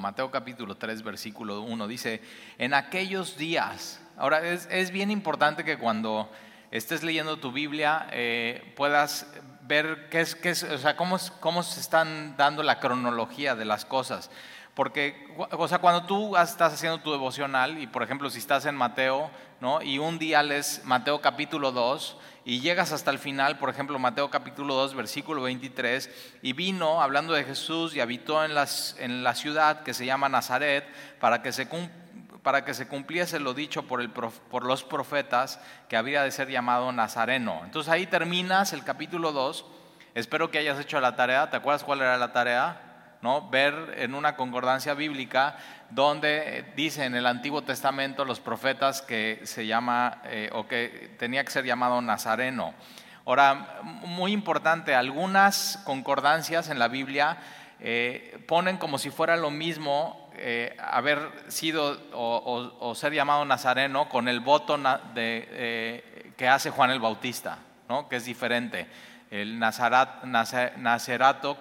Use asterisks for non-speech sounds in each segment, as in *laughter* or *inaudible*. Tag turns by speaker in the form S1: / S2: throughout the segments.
S1: Mateo capítulo 3, versículo 1 dice, en aquellos días, ahora es, bien importante que cuando estés leyendo tu Biblia eh, puedas ver qué es, qué es, o sea, cómo, cómo se están dando la cronología de las cosas. Porque, o sea, cuando tú estás haciendo tu devocional, y por ejemplo, si estás en Mateo, ¿no? Y un día lees Mateo capítulo 2 y llegas hasta el final, por ejemplo, Mateo capítulo 2, versículo 23, y vino hablando de Jesús y habitó en, las, en la ciudad que se llama Nazaret para que se para que se cumpliese lo dicho por, el, por los profetas que había de ser llamado Nazareno. Entonces ahí terminas el capítulo 2. Espero que hayas hecho la tarea. ¿Te acuerdas cuál era la tarea? Ver en una concordancia bíblica donde dice en el Antiguo Testamento los profetas que se llama eh, o que tenía que ser llamado Nazareno. Ahora, muy importante, algunas concordancias en la Biblia eh, ponen como si fuera lo mismo eh, haber sido o, ser llamado Nazareno con el voto que hace Juan el Bautista, ¿no? que es diferente. El nazarat,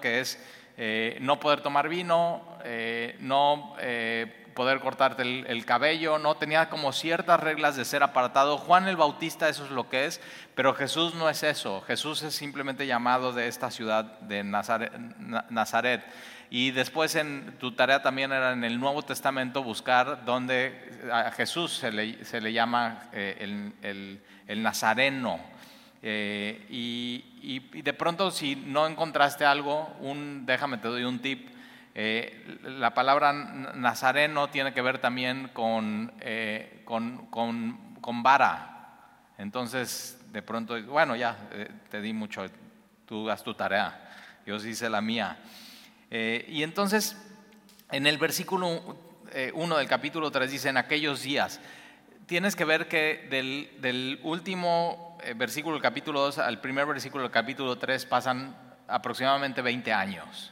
S1: que es eh, no poder tomar vino, eh, no eh, poder cortarte el, cabello, no tenía como ciertas reglas de ser apartado. Juan el Bautista eso es lo que es, pero Jesús no es eso. Jesús es simplemente llamado de esta ciudad de Nazaret. Y después en tu tarea también era en el Nuevo Testamento buscar donde a Jesús se le, llama el, el Nazareno. Eh, y, de pronto si no encontraste algo, un, déjame te doy un tip. Eh, la palabra nazareno tiene que ver también con, eh, con, con, vara. Entonces, de pronto, bueno, ya te di mucho, tú haz tu tarea, yo hice la mía. y entonces, en el versículo 1 del capítulo 3 dice, en aquellos días, tienes que ver que del, del último eh, versículo del capítulo 2 al primer versículo del capítulo 3 pasan aproximadamente 20 años.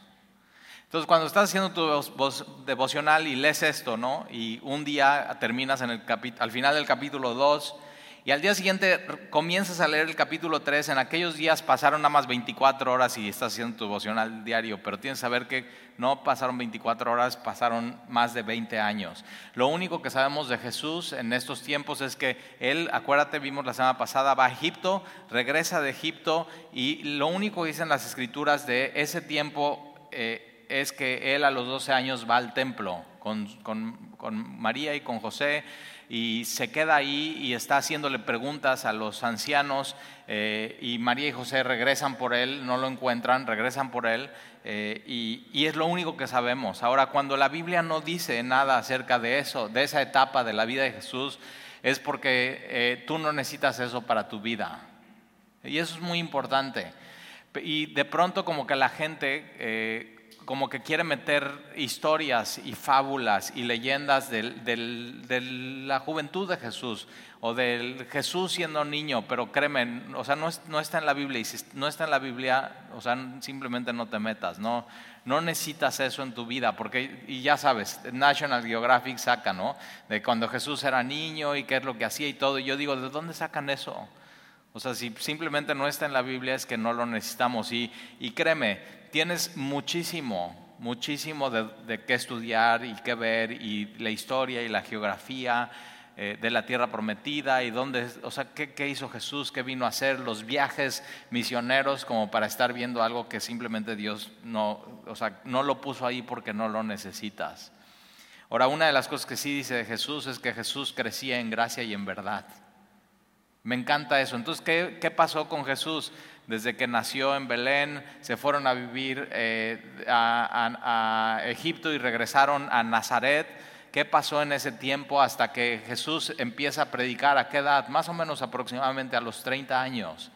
S1: Entonces, cuando estás haciendo tu devocional y lees esto, ¿no? Y un día terminas en el al final del capítulo 2 y al día siguiente comienzas a leer el capítulo 3, en aquellos días pasaron nada más 24 horas y estás haciendo tu devocional diario, pero tienes que saber que no pasaron 24 horas, pasaron más de 20 años. Lo único que sabemos de Jesús en estos tiempos es que Él, acuérdate, vimos la semana pasada, va a Egipto, regresa de Egipto y lo único que dicen las escrituras de ese tiempo eh, es que Él a los 12 años va al templo con, con María y con José y se queda ahí y está haciéndole preguntas a los ancianos eh, y María y José regresan por él, no lo encuentran, regresan por él eh, y, es lo único que sabemos. Ahora, cuando la Biblia no dice nada acerca de eso, de esa etapa de la vida de Jesús, es porque eh, tú no necesitas eso para tu vida. Y eso es muy importante. Y de pronto como que la gente como que quiere meter historias y fábulas y leyendas de la juventud de Jesús o del Jesús siendo niño, pero créeme, o sea, no, no, está en la Biblia y si no está en la Biblia, o sea, simplemente no te metas, no, no necesitas eso en tu vida, porque, y ya sabes, National Geographic saca, ¿no? De cuando Jesús era niño y qué es lo que hacía y todo, y yo digo, ¿de dónde sacan eso? O sea, si simplemente no está en la Biblia es que no lo necesitamos. Y, y créeme, tienes muchísimo, muchísimo de, qué estudiar y qué ver, y la historia y la geografía eh, de la tierra prometida, y dónde, o sea, qué, qué hizo Jesús, qué vino a hacer, los viajes misioneros, como para estar viendo algo que simplemente Dios no, o sea, no lo puso ahí porque no lo necesitas. Ahora, una de las cosas que sí dice de Jesús es que Jesús crecía en gracia y en verdad. Me encanta eso. Entonces, ¿qué, pasó con Jesús? desde que nació en Belén, se fueron a vivir eh, a, Egipto y regresaron a Nazaret. ¿Qué pasó en ese tiempo hasta que Jesús empieza a predicar? ¿A qué edad? Más o menos aproximadamente a los 30 años.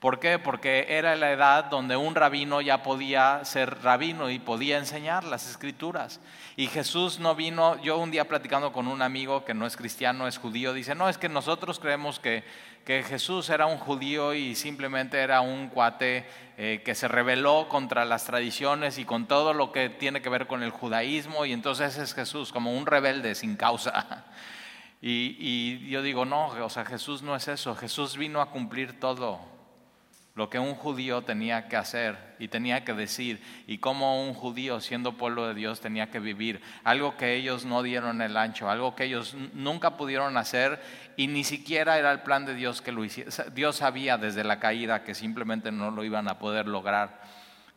S1: ¿Por qué? Porque era la edad donde un rabino ya podía ser rabino y podía enseñar las escrituras. Y Jesús no vino, yo un día platicando con un amigo que no es cristiano, es judío, dice, no, es que nosotros creemos que, que Jesús era un judío y simplemente era un cuate eh, que se rebeló contra las tradiciones y con todo lo que tiene que ver con el judaísmo y entonces es Jesús como un rebelde sin causa. *laughs* Y, y yo digo, no, o sea, Jesús no es eso, Jesús vino a cumplir todo lo que un judío tenía que hacer y tenía que decir, y cómo un judío siendo pueblo de Dios tenía que vivir, algo que ellos no dieron el ancho, algo que ellos nunca pudieron hacer y ni siquiera era el plan de Dios que lo hiciera. Dios sabía desde la caída que simplemente no lo iban a poder lograr.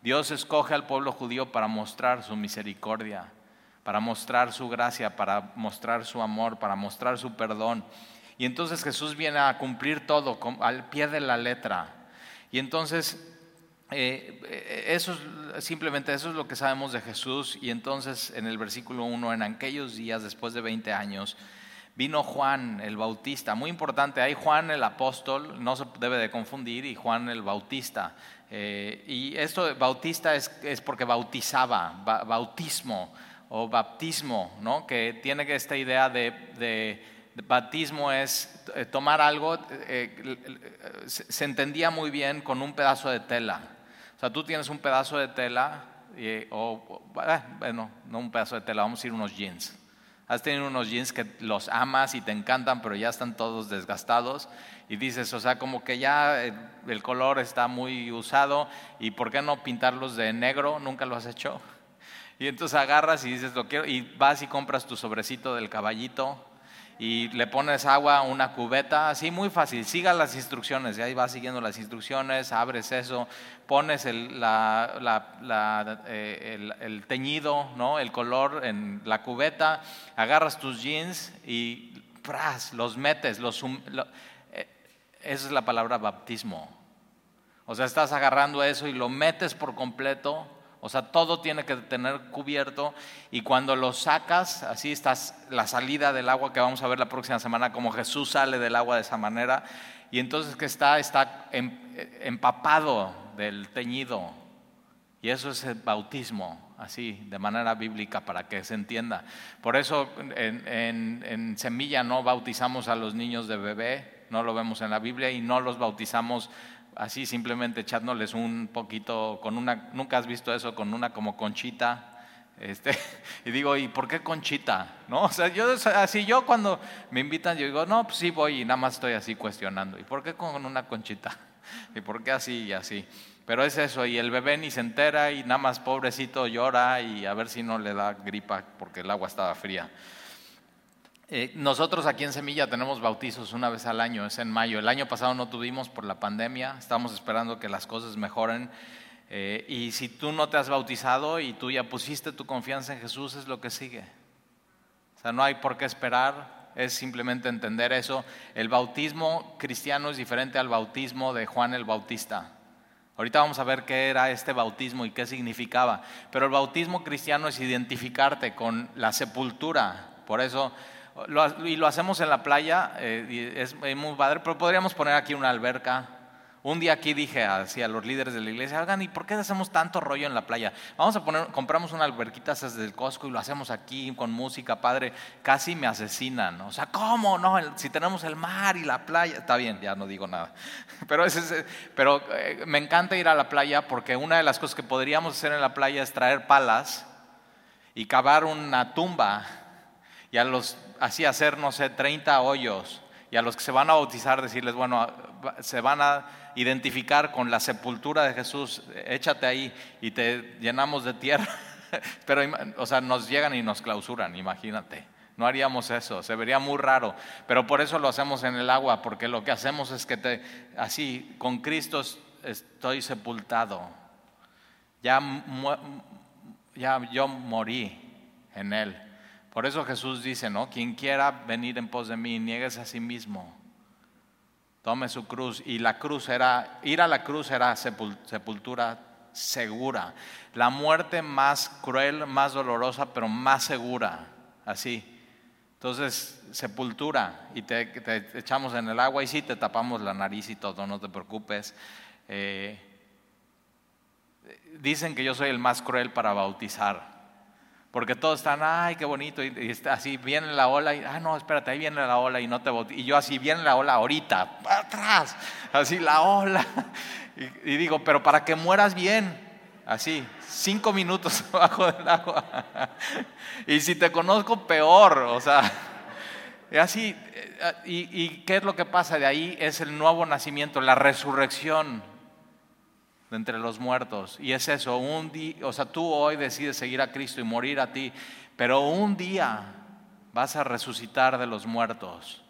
S1: Dios escoge al pueblo judío para mostrar su misericordia, para mostrar su gracia, para mostrar su amor, para mostrar su perdón. Y entonces Jesús viene a cumplir todo al pie de la letra. Y entonces, eh, eh, eso es, simplemente eso es lo que sabemos de Jesús. Y entonces en el versículo 1, en aquellos días, después de 20 años, vino Juan el Bautista. Muy importante, hay Juan el apóstol, no se debe de confundir, y Juan el Bautista. Eh, y esto de bautista es, es porque bautizaba, bautismo o baptismo, ¿no? que tiene esta idea de bautismo es eh, tomar algo, eh, eh, se entendía muy bien con un pedazo de tela. O sea, tú tienes un pedazo de tela, o, bueno, no un pedazo de tela, vamos a ir unos jeans. Has tenido unos jeans que los amas y te encantan, pero ya están todos desgastados. Y dices, o sea, como que ya el color está muy usado, ¿y por qué no pintarlos de negro? ¿Nunca lo has hecho? Y entonces agarras y dices, lo quiero, y vas y compras tu sobrecito del caballito y le pones agua a una cubeta, así muy fácil, siga las instrucciones, y ahí vas siguiendo las instrucciones, abres eso, pones el, eh, el, teñido, ¿no? el color en la cubeta, agarras tus jeans y ¡pras! los metes, los, eh, esa es la palabra baptismo. O sea, estás agarrando eso y lo metes por completo o sea, todo tiene que tener cubierto y cuando lo sacas, así estás la salida del agua que vamos a ver la próxima semana, como Jesús sale del agua de esa manera, y entonces que está, está em, empapado del teñido. Y eso es el bautismo, así, de manera bíblica, para que se entienda. Por eso en, en Semilla no bautizamos a los niños de bebé, no lo vemos en la Biblia, y no los bautizamos así simplemente echándoles un poquito, con una, nunca has visto eso, con una como conchita. Este, *laughs* y digo, ¿y por qué conchita? ¿No? O sea, yo así yo cuando me invitan, yo digo, no, pues sí voy y nada más estoy así cuestionando. ¿Y por qué con una conchita? *laughs* ¿Y por qué así y así? Pero es eso, y el bebé ni se entera y nada más pobrecito llora y a ver si no le da gripa porque el agua estaba fría. Eh, nosotros aquí en Semilla tenemos bautizos una vez al año, es en mayo. El año pasado no tuvimos por la pandemia, estamos esperando que las cosas mejoren. Eh, y si tú no te has bautizado y tú ya pusiste tu confianza en Jesús, es lo que sigue. O sea, no hay por qué esperar, es simplemente entender eso. El bautismo cristiano es diferente al bautismo de Juan el Bautista. Ahorita vamos a ver qué era este bautismo y qué significaba. Pero el bautismo cristiano es identificarte con la sepultura. Por eso y lo hacemos en la playa, eh, es muy padre, pero podríamos poner aquí una alberca. Un día aquí dije así a los líderes de la iglesia, oigan, ¿y por qué hacemos tanto rollo en la playa? Vamos a poner, compramos una alberquita desde el Costco y lo hacemos aquí con música, padre. Casi me asesinan. O sea, ¿cómo? No, si tenemos el mar y la playa. Está bien, ya no digo nada. *laughs* Pero, pero eh, me encanta ir a la playa porque una de las cosas que podríamos hacer en la playa es traer palas y cavar una tumba y a los, así hacer, no sé, 30 hoyos, y a los que se van a bautizar decirles, bueno, se van a identificar con la sepultura de Jesús, échate ahí y te llenamos de tierra. *laughs* Pero, o sea, nos llegan y nos clausuran, imagínate. No haríamos eso, se vería muy raro. Pero por eso lo hacemos en el agua, porque lo que hacemos es que te, así, con Cristo estoy sepultado. Ya, ya yo morí en Él. Por eso Jesús dice, ¿no? Quien quiera venir en pos de mí, niegues a sí mismo. Tome su cruz. Y la cruz era, ir a la cruz era sepultura segura. La muerte más cruel, más dolorosa, pero más segura. Así. Entonces, sepultura. Y te, echamos en el agua y sí, te tapamos la nariz y todo, no te preocupes. Eh, dicen que yo soy el más cruel para bautizar. Porque todos están, ay, qué bonito, y, así viene la ola, y, ah, no, espérate, ahí viene la ola y no te Y yo así, viene la ola ahorita, atrás, así la ola. *laughs* Y, digo, pero para que mueras bien, así, cinco minutos *laughs* abajo del agua. *laughs* Y si te conozco, peor, o sea, así. ¿Y, ¿Y qué es lo que pasa de ahí? Es el nuevo nacimiento, la resurrección. De entre los muertos. Y es eso, un día, o sea, tú hoy decides seguir a Cristo y morir a ti, pero un día vas a resucitar de los muertos.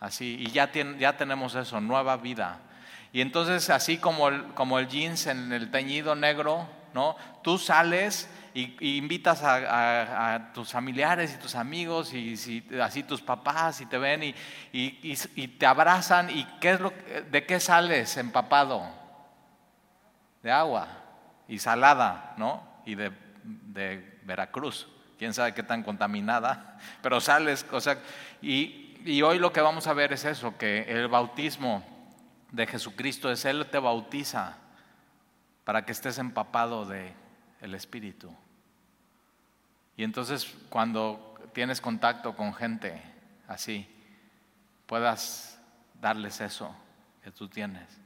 S1: Así, y ya, ya tenemos eso, nueva vida. Y entonces, así como el, como el jeans en el teñido negro, ¿no? Tú sales y, invitas a, tus familiares y tus amigos y así tus papás y te ven y, y, te abrazan y ¿qué es lo, ¿de qué sales empapado? De agua y salada, ¿no? Y de, de Veracruz, quién sabe qué tan contaminada, *laughs* pero sales, o sea, y, y hoy lo que vamos a ver es eso, que el bautismo de Jesucristo es Él te bautiza para que estés empapado de el Espíritu. Y entonces cuando tienes contacto con gente así, puedas darles eso que tú tienes.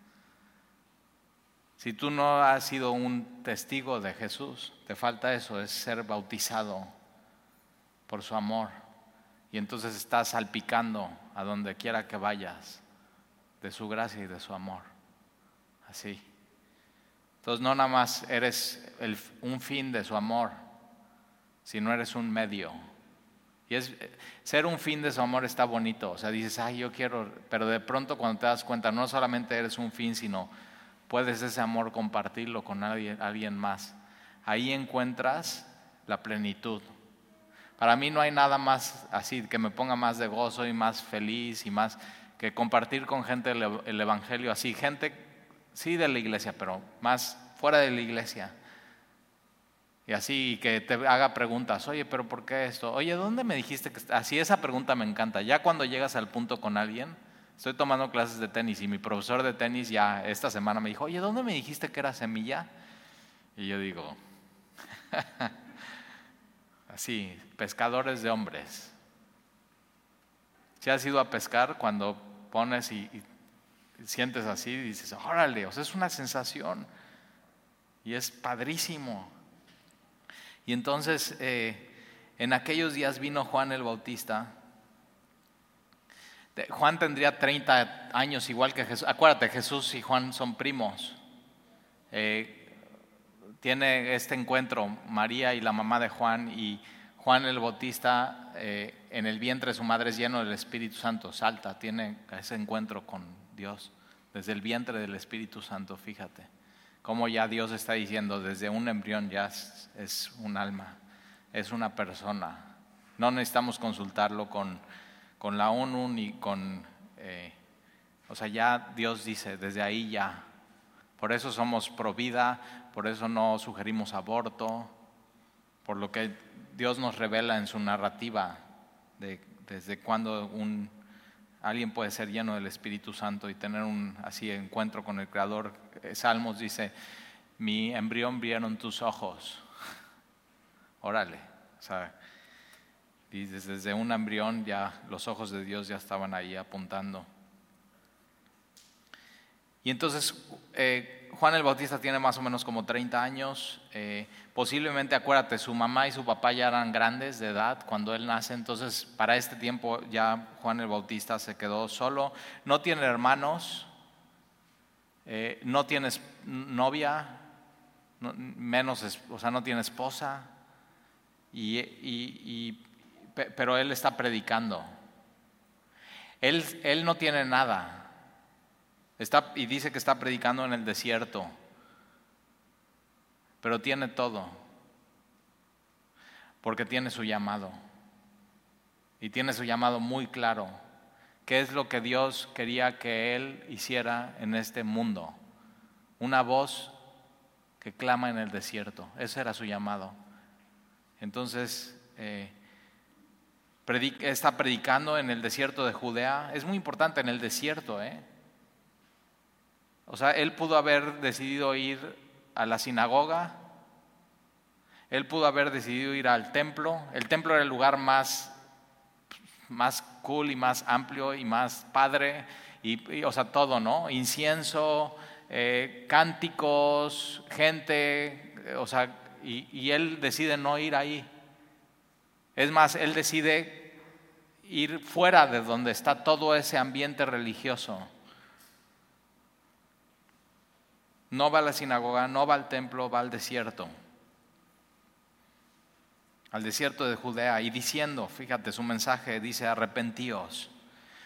S1: Si tú no has sido un testigo de Jesús, te falta eso, es ser bautizado por su amor. Y entonces estás salpicando a donde quiera que vayas de su gracia y de su amor. Así. Entonces no nada más eres un fin de su amor, si no eres un medio. Y es, ser un fin de su amor está bonito. O sea, dices, ay, yo quiero, pero de pronto cuando te das cuenta, no solamente eres un fin, sino puedes ese amor compartirlo con alguien, alguien más. Ahí encuentras la plenitud. Para mí no hay nada más así que me ponga más de gozo y más feliz y más que compartir con gente el, el Evangelio así. Gente, sí de la iglesia, pero más fuera de la iglesia. Y así que te haga preguntas, oye, pero ¿por qué esto? Oye, ¿dónde me dijiste que así esa pregunta me encanta? Ya cuando llegas al punto con alguien, estoy tomando clases de tenis y mi profesor de tenis ya esta semana me dijo, oye, ¿dónde me dijiste que era semilla? Y yo digo, *laughs* así, pescadores de hombres. Si has ido a pescar, cuando pones y, y sientes así, dices, órale, o sea, es una sensación y es padrísimo. Y entonces eh, en aquellos días vino Juan el Bautista. Juan tendría 30 años igual que Jesús. Acuérdate, Jesús y Juan son primos. Eh, tiene este encuentro María y la mamá de Juan y Juan el Bautista eh, en el vientre de su madre es lleno del Espíritu Santo, salta, tiene ese encuentro con Dios desde el vientre del Espíritu Santo, fíjate como ya Dios está diciendo, desde un embrión ya es, un alma, es una persona. No necesitamos consultarlo con, con la ONU ni con... Eh, o sea, ya Dios dice, desde ahí ya. Por eso somos pro vida, por eso no sugerimos aborto, por lo que Dios nos revela en su narrativa de desde cuando un, alguien puede ser lleno del Espíritu Santo y tener un así encuentro con el Creador eh, Salmos dice, mi embrión vieron tus ojos. *laughs* Órale, o sea, desde un embrión ya los ojos de Dios ya estaban ahí apuntando. Y entonces eh, Juan el Bautista tiene más o menos como 30 años. Eh, posiblemente, acuérdate, su mamá y su papá ya eran grandes de edad cuando él nace. Entonces, para este tiempo ya Juan el Bautista se quedó solo. No tiene hermanos, eh, no tienes novia, menos, o sea, no tiene esposa, y, pero él está predicando. Él, él no tiene nada. Está, y dice que está predicando en el desierto, pero tiene todo, porque tiene su llamado. Y tiene su llamado muy claro qué es lo que Dios quería que él hiciera en este mundo. Una voz que clama en el desierto. Ese era su llamado. Entonces, eh, está predicando en el desierto de Judea. Es muy importante en el desierto. ¿eh? O sea, él pudo haber decidido ir a la sinagoga. Él pudo haber decidido ir al templo. El templo era el lugar más más cool y más amplio y más padre, y, o sea, todo, ¿no? Incienso, eh, cánticos, gente, o sea, y, y él decide no ir ahí. Es más, él decide ir fuera de donde está todo ese ambiente religioso. No va a la sinagoga, no va al templo, va al desierto. Al desierto de Judea y diciendo, fíjate, su mensaje dice, arrepentíos,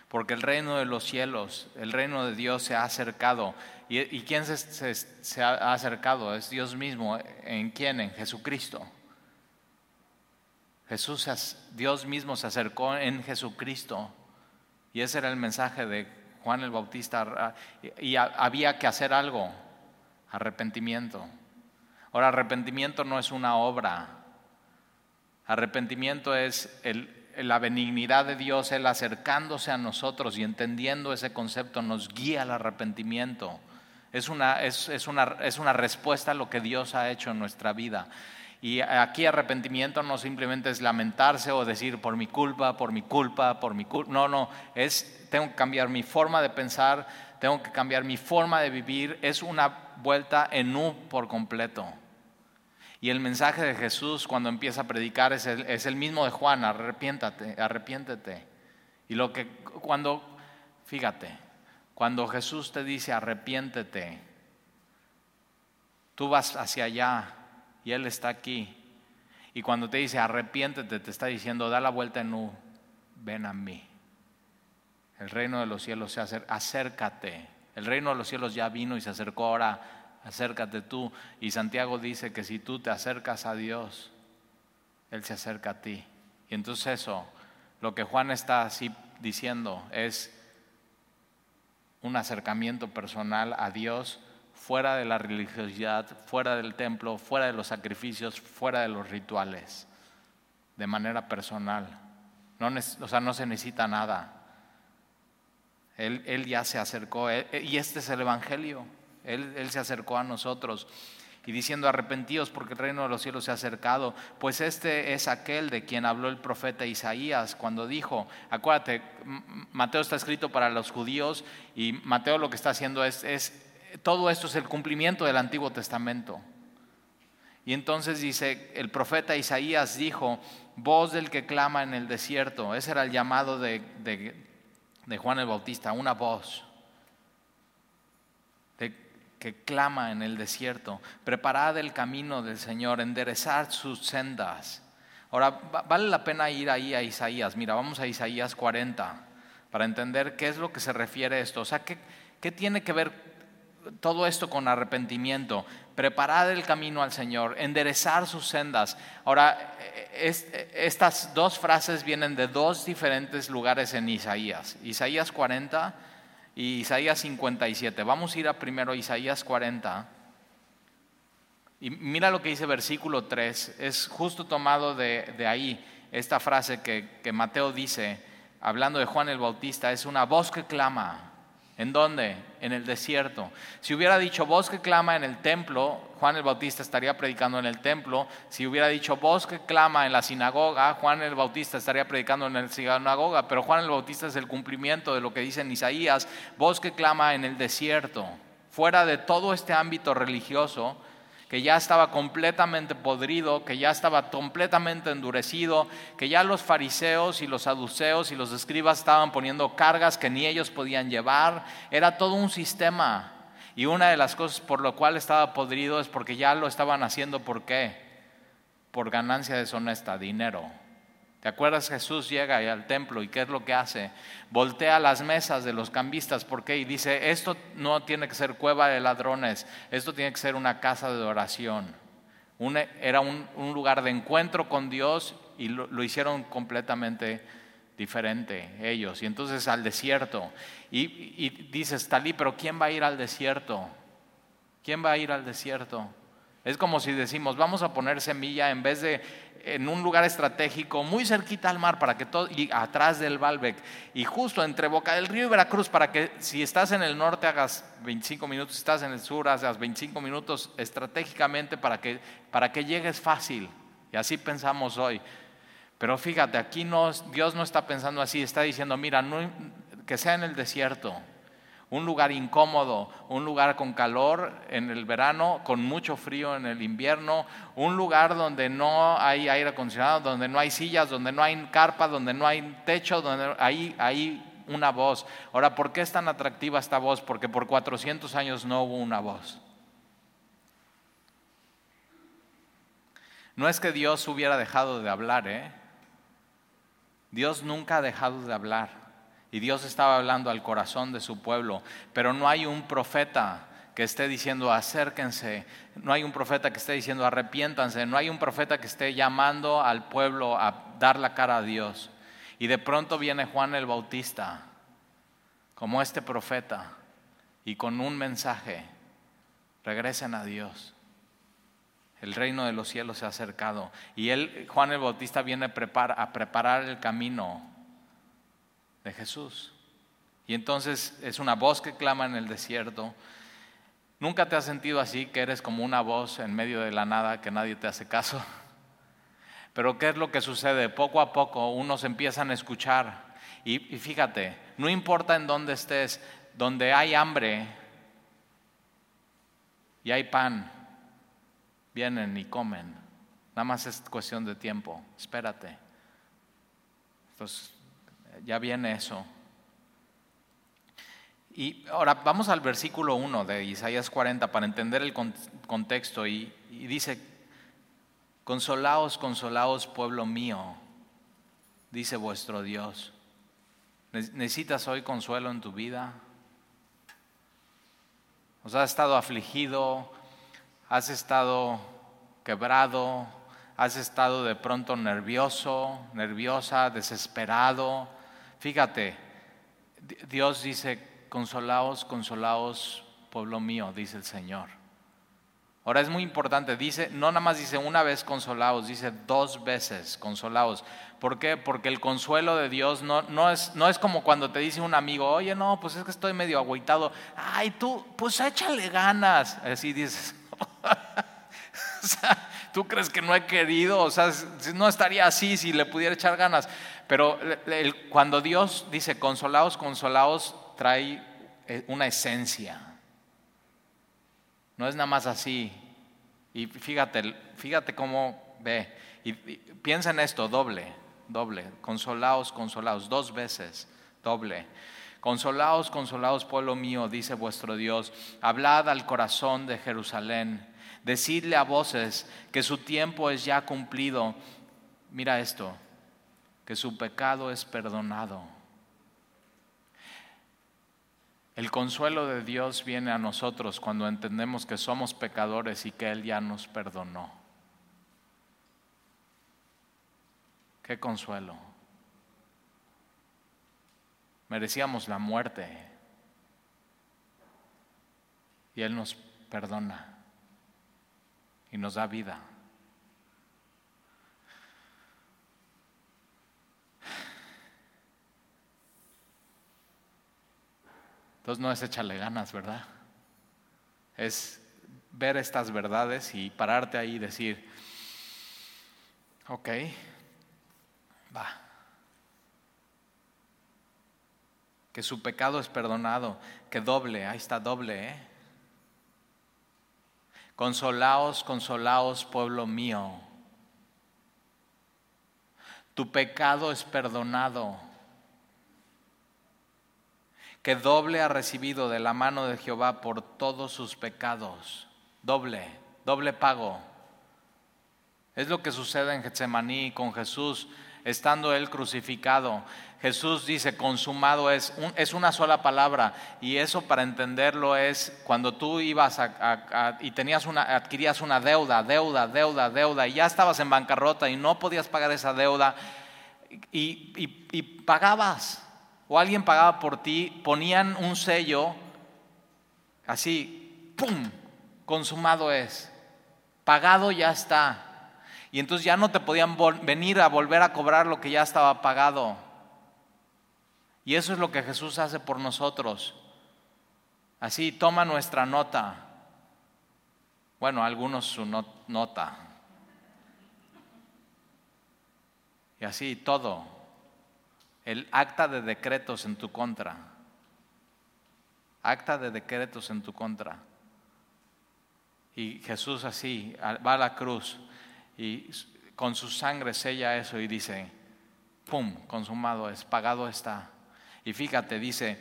S1: porque el reino de los cielos, el reino de Dios se ha acercado. ¿Y, quién se, ha acercado? Es Dios mismo. ¿En quién? En Jesucristo. Jesús, Dios mismo se acercó en Jesucristo. Y ese era el mensaje de Juan el Bautista. Y había que hacer algo. Arrepentimiento. Ahora, arrepentimiento no es una obra. Arrepentimiento es la benignidad de Dios, Él acercándose a nosotros y entendiendo ese concepto nos guía al arrepentimiento. Es una, es, una, es una respuesta a lo que Dios ha hecho en nuestra vida. Y aquí arrepentimiento no simplemente es lamentarse o decir por mi culpa, por mi culpa, por mi culpa. No, no, es tengo que cambiar mi forma de pensar, tengo que cambiar mi forma de vivir. Es una vuelta en U por completo. Y el mensaje de Jesús cuando empieza a predicar es el, es el mismo de Juan, arrepiéntate, arrepiéntete. Y lo que cuando, fíjate, cuando Jesús te dice arrepiéntete, tú vas hacia allá y Él está aquí. Y cuando te dice arrepiéntete, te está diciendo da la vuelta en U, ven a mí. El reino de los cielos se acerca, acércate. El reino de los cielos ya vino y se acercó ahora, acércate tú. Y Santiago dice que si tú te acercas a Dios, Él se acerca a ti. Y entonces eso, lo que Juan está así diciendo es un acercamiento personal a Dios fuera de la religiosidad, fuera del templo, fuera de los sacrificios, fuera de los rituales, de manera personal. No, o sea, no se necesita nada. Él, ya se acercó, eh, eh, y este es el Evangelio. Él, se acercó a nosotros y diciendo arrepentidos porque el reino de los cielos se ha acercado, pues este es aquel de quien habló el profeta Isaías cuando dijo, acuérdate, Mateo está escrito para los judíos y Mateo lo que está haciendo es todo esto es el cumplimiento del Antiguo Testamento. Y entonces dice, el profeta Isaías dijo, voz del que clama en el desierto, ese era el llamado de, de Juan el Bautista, una voz que clama en el desierto, preparad el camino del Señor, enderezar sus sendas. Ahora, vale la pena ir ahí a Isaías. Mira, vamos a Isaías 40 para entender qué es lo que se refiere a esto. O sea, ¿qué, qué tiene que ver todo esto con arrepentimiento? Preparad el camino al Señor, enderezar sus sendas. Ahora, estas dos frases vienen de dos diferentes lugares en Isaías. Isaías 40 y Isaías 57. Vamos a ir a primero Isaías 40. Y mira lo que dice versículo 3. Es justo tomado de, ahí esta frase que Mateo dice, hablando de Juan el Bautista, es una voz que clama. ¿En dónde? En el desierto. Si hubiera dicho voz que clama en el templo, Juan el Bautista estaría predicando en el templo. Si hubiera dicho voz que clama en la sinagoga, Juan el Bautista estaría predicando en la sinagoga. Pero Juan el Bautista es el cumplimiento de lo que dice en Isaías, voz que clama en el desierto. Fuera de todo este ámbito religioso, que ya estaba completamente podrido, que ya estaba completamente endurecido, que ya los fariseos y los saduceos y los escribas estaban poniendo cargas que ni ellos podían llevar. Era todo un sistema. Y una de las cosas por lo cual estaba podrido es porque ya lo estaban haciendo, ¿por qué? Por ganancia deshonesta, dinero. ¿Te acuerdas? Jesús llega al templo y ¿qué es lo que hace? Voltea las mesas de los cambistas, ¿por qué? Y dice, esto no tiene que ser cueva de ladrones, esto tiene que ser una casa de oración. era un, lugar de encuentro con Dios y lo, hicieron completamente diferente ellos. Y entonces al desierto. Y, y dices, Talí, pero ¿quién va a ir al desierto? ¿Quién va a ir al desierto? Es como si decimos, vamos a poner semilla en vez de en un lugar estratégico, muy cerquita al mar, para que todo, y atrás del Balbec, y justo entre Boca del Río y Veracruz, para que si estás en el norte hagas 25 minutos, si estás en el sur hagas 25 minutos estratégicamente para que, para que llegues fácil. Y así pensamos hoy. Pero fíjate, aquí no, Dios no está pensando así, está diciendo, mira, que sea en el desierto, un lugar incómodo, un lugar con calor en el verano, con mucho frío en el invierno, un lugar donde no hay aire acondicionado, donde no hay sillas, donde no hay carpa, donde no hay techo, donde hay, hay una voz. Ahora, ¿por qué es tan atractiva esta voz? Porque por 400 años no hubo una voz. No es que Dios hubiera dejado de hablar, ¿eh? Dios nunca ha dejado de hablar. Y Dios estaba hablando al corazón de su pueblo. Pero no hay un profeta que esté diciendo acérquense, no hay un profeta que esté diciendo arrepiéntanse, no hay un profeta que esté llamando al pueblo a dar la cara a Dios. Y de pronto viene Juan el Bautista, como este profeta, y con un mensaje, regresen a Dios. El reino de los cielos se ha acercado. Y él, Juan el Bautista, viene a preparar el camino de Jesús. Y entonces es una voz que clama en el desierto. ¿Nunca te has sentido así, que eres como una voz en medio de la nada, que nadie te hace caso? Pero ¿qué es lo que sucede? Poco a poco unos empiezan a escuchar. Y, fíjate, no importa en dónde estés, donde hay hambre y hay pan, vienen y comen. Nada más es cuestión de tiempo. Espérate. Entonces, ya viene eso. Y ahora vamos al versículo 1 de Isaías 40 para entender el contexto. Y, dice, consolaos, consolaos, pueblo mío, dice vuestro Dios. ¿Necesitas hoy consuelo en tu vida? ¿Os has estado afligido? ¿Has estado quebrado? ¿Has estado de pronto nervioso, nerviosa, desesperado? Fíjate, Dios dice, consolaos, consolaos, pueblo mío, dice el Señor. Ahora es muy importante, dice, no nada más dice una vez consolaos, dice dos veces consolaos. ¿Por qué? Porque el consuelo de Dios no, no, es, no es como cuando te dice un amigo, oye, no, pues es que estoy medio agüitado. Ay, tú, pues échale ganas. Así dices. *laughs* o sea, tú crees que no he querido, o sea, no estaría así si le pudiera echar ganas. Pero cuando Dios dice consolaos, consolaos, trae eh, una esencia no es nada más así. Y fíjate, fíjate cómo ve. Y, piensa en esto, doble, doble. Consolaos, consolaos, dos veces, doble. Consolaos, consolaos, pueblo mío, dice vuestro Dios. Hablad al corazón de Jerusalén. Decidle a voces que su tiempo es ya cumplido. Mira esto, que su pecado es perdonado el consuelo de Dios viene a nosotros cuando entendemos que somos pecadores y que Él ya nos perdonó. Qué consuelo. Merecíamos la muerte y Él nos perdona y nos da vida. Entonces no es echarle ganas, ¿verdad? Es ver estas verdades y pararte ahí y decir, ok, va. Que su pecado es perdonado, que doble, ahí está doble, ¿eh? Consolaos, consolaos, pueblo mío. Tu pecado es perdonado que doble ha recibido de la mano de Jehová por todos sus pecados. Doble, doble pago. Es lo que sucede en Getsemaní con Jesús, estando él crucificado. Jesús dice, consumado es, es una sola palabra. Y eso para entenderlo es cuando tú ibas y tenías una, adquirías una deuda, deuda, deuda, deuda, y ya estabas en bancarrota y no podías pagar esa deuda, y pagabas o alguien pagaba por ti, ponían un sello así, ¡pum! Consumado es. Pagado ya está. Y entonces ya no te podían venir a volver a cobrar lo que ya estaba pagado. Y eso es lo que Jesús hace por nosotros. Así, toma nuestra nota. Bueno, algunos su nota. Y así todo el acta de decretos en tu contra. Acta de decretos en tu contra. Y Jesús así va a la cruz y con su sangre sella eso y dice, ¡pum!, consumado es, pagado está. Y fíjate, dice,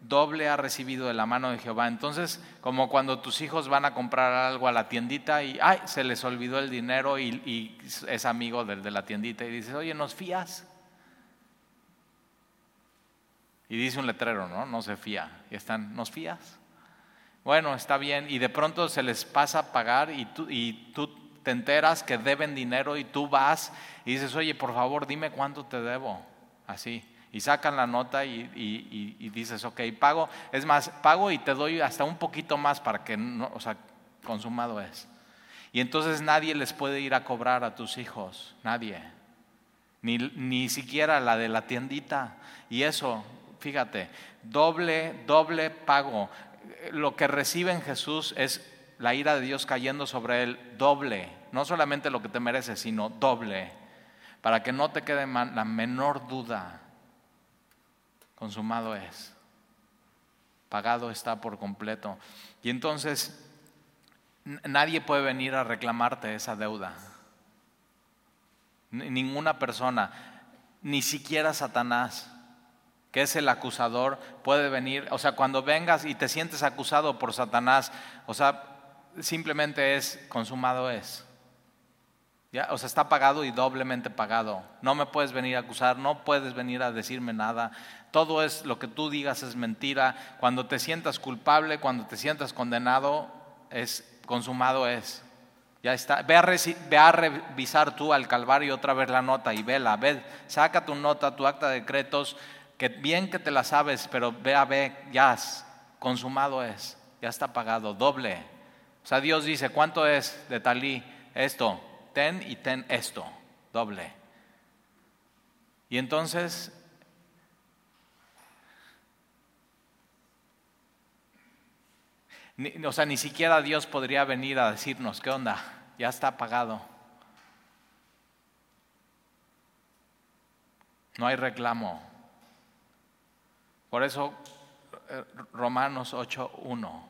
S1: doble ha recibido de la mano de Jehová. Entonces, como cuando tus hijos van a comprar algo a la tiendita y, ay, se les olvidó el dinero y, es amigo del de la tiendita y dices, oye, ¿nos fías? Y dice un letrero, ¿no? No se fía. Y están, ¿nos fías? Bueno, está bien. Y de pronto se les pasa a pagar y tú, y tú te enteras que deben dinero y tú vas y dices, oye, por favor, dime cuánto te debo. Así. Y sacan la nota y, dices, ok, pago. Es más, pago y te doy hasta un poquito más para que, no, o sea, consumado es. Y entonces nadie les puede ir a cobrar a tus hijos, nadie. Ni, ni siquiera la de la tiendita. Y eso, fíjate, doble, doble pago. Lo que recibe en Jesús es la ira de Dios cayendo sobre él doble. No solamente lo que te mereces, sino doble. Para que no te quede la menor duda consumado es, pagado está por completo. Y entonces nadie puede venir a reclamarte esa deuda. Ninguna persona, ni siquiera Satanás, que es el acusador, puede venir, o sea, cuando vengas y te sientes acusado por Satanás, o sea, simplemente es consumado es. ¿Ya? O sea, está pagado y doblemente pagado. No me puedes venir a acusar, no puedes venir a decirme nada. Todo es lo que tú digas es mentira. Cuando te sientas culpable, cuando te sientas condenado, es consumado es. Ya está. Ve a, revisar tú al Calvario otra vez la nota y vela. Ve, saca tu nota, tu acta de decretos, que bien que te la sabes, pero ve a ver, ya, consumado es. Ya está pagado, doble. O sea, Dios dice, ¿cuánto es de talí? Esto, ten y ten esto, doble. Y entonces, o sea, ni siquiera Dios podría venir a decirnos, ¿qué onda? Ya está pagado. No hay reclamo. Por eso, eh, Romanos 8.1,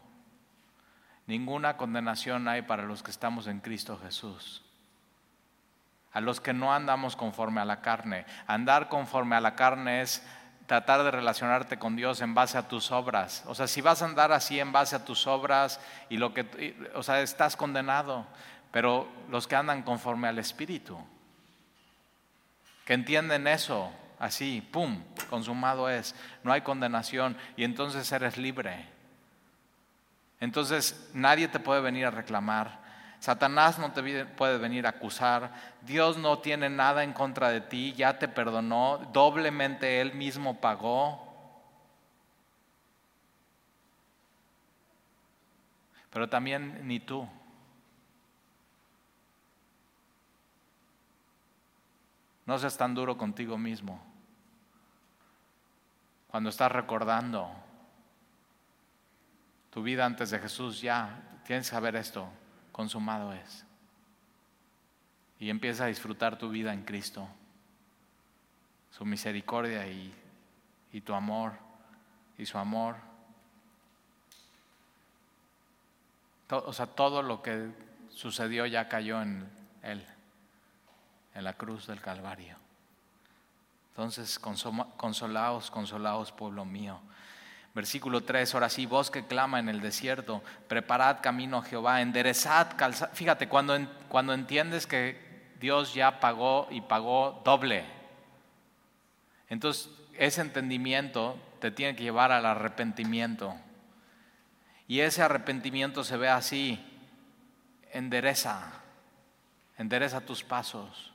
S1: ninguna condenación hay para los que estamos en Cristo Jesús a los que no andamos conforme a la carne. Andar conforme a la carne es tratar de relacionarte con Dios en base a tus obras. O sea, si vas a andar así en base a tus obras y lo que o sea, estás condenado, pero los que andan conforme al espíritu que entienden eso, así, pum, consumado es, no hay condenación y entonces eres libre. Entonces nadie te puede venir a reclamar Satanás no te puede venir a acusar. Dios no tiene nada en contra de ti, ya te perdonó, doblemente Él mismo pagó. Pero también ni tú. No seas tan duro contigo mismo. Cuando estás recordando tu vida antes de Jesús, ya tienes que saber esto consumado es. Y empieza a disfrutar tu vida en Cristo, su misericordia y, y tu amor y su amor. o sea, todo lo que sucedió ya cayó en Él, en la cruz del Calvario. Entonces, consolaos, consolaos, pueblo mío. Versículo 3, ahora sí, vos que clama en el desierto, preparad camino a Jehová, enderezad, calzad. Fíjate, cuando, cuando entiendes que Dios ya pagó y pagó doble, entonces ese entendimiento te tiene que llevar al arrepentimiento. Y ese arrepentimiento se ve así, endereza, endereza tus pasos.